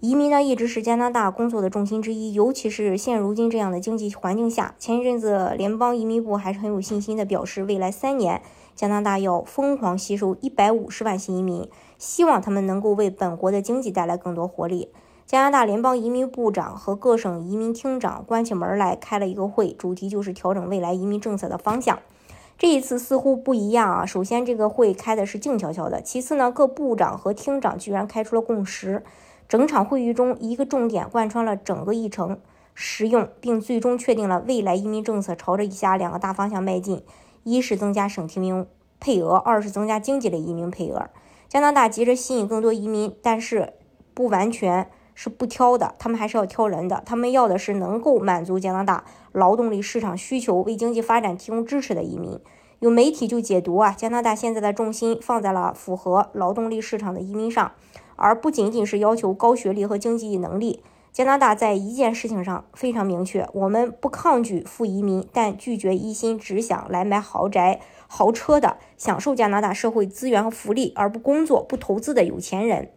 移民呢，一直是加拿大工作的重心之一，尤其是现如今这样的经济环境下。前一阵子，联邦移民部还是很有信心的表示，未来三年加拿大要疯狂吸收一百五十万新移民，希望他们能够为本国的经济带来更多活力。加拿大联邦移民部长和各省移民厅长关起门来开了一个会，主题就是调整未来移民政策的方向。这一次似乎不一样啊，首先这个会开的是静悄悄的，其次呢，各部长和厅长居然开出了共识。整场会议中，一个重点贯穿了整个议程，实用，并最终确定了未来移民政策朝着以下两个大方向迈进：一是增加省提名配额，二是增加经济类移民配额。加拿大急着吸引更多移民，但是不完全是不挑的，他们还是要挑人的。他们要的是能够满足加拿大劳动力市场需求、为经济发展提供支持的移民。有媒体就解读啊，加拿大现在的重心放在了符合劳动力市场的移民上。而不仅仅是要求高学历和经济能力。加拿大在一件事情上非常明确：我们不抗拒富移民，但拒绝一心只想来买豪宅、豪车的、享受加拿大社会资源和福利而不工作、不投资的有钱人。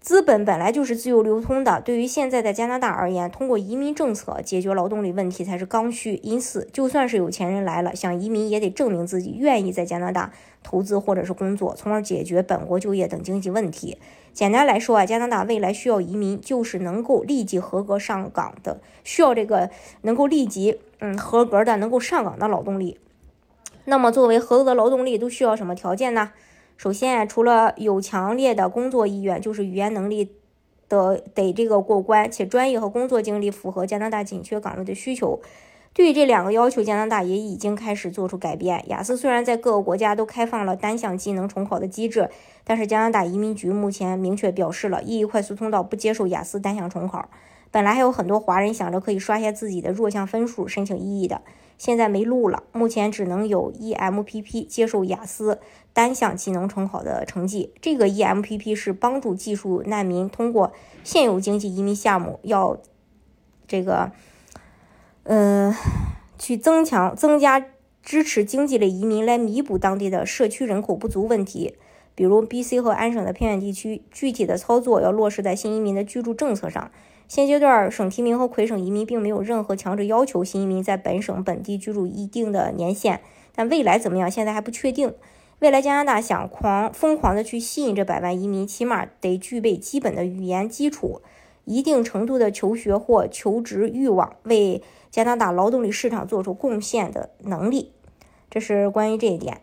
资本本来就是自由流通的，对于现在的加拿大而言，通过移民政策解决劳动力问题才是刚需。因此，就算是有钱人来了想移民，也得证明自己愿意在加拿大投资或者是工作，从而解决本国就业等经济问题。简单来说啊，加拿大未来需要移民，就是能够立即合格上岗的，需要这个能够立即嗯合格的能够上岗的劳动力。那么，作为合格的劳动力，都需要什么条件呢？首先，除了有强烈的工作意愿，就是语言能力的得这个过关，且专业和工作经历符合加拿大紧缺岗位的需求。对于这两个要求，加拿大也已经开始做出改变。雅思虽然在各个国家都开放了单项技能重考的机制，但是加拿大移民局目前明确表示了，意义快速通道不接受雅思单项重考。本来还有很多华人想着可以刷下自己的弱项分数申请 EE 的。现在没路了，目前只能有 EMPP 接受雅思单项技能重考的成绩。这个 EMPP 是帮助技术难民通过现有经济移民项目，要这个，呃，去增强、增加支持经济类移民，来弥补当地的社区人口不足问题。比如 BC 和安省的偏远地区，具体的操作要落实在新移民的居住政策上。现阶段，省提名和魁省移民并没有任何强制要求新移民在本省本地居住一定的年限，但未来怎么样，现在还不确定。未来加拿大想狂疯狂的去吸引这百万移民，起码得具备基本的语言基础，一定程度的求学或求职欲望，为加拿大劳动力市场做出贡献的能力。这是关于这一点。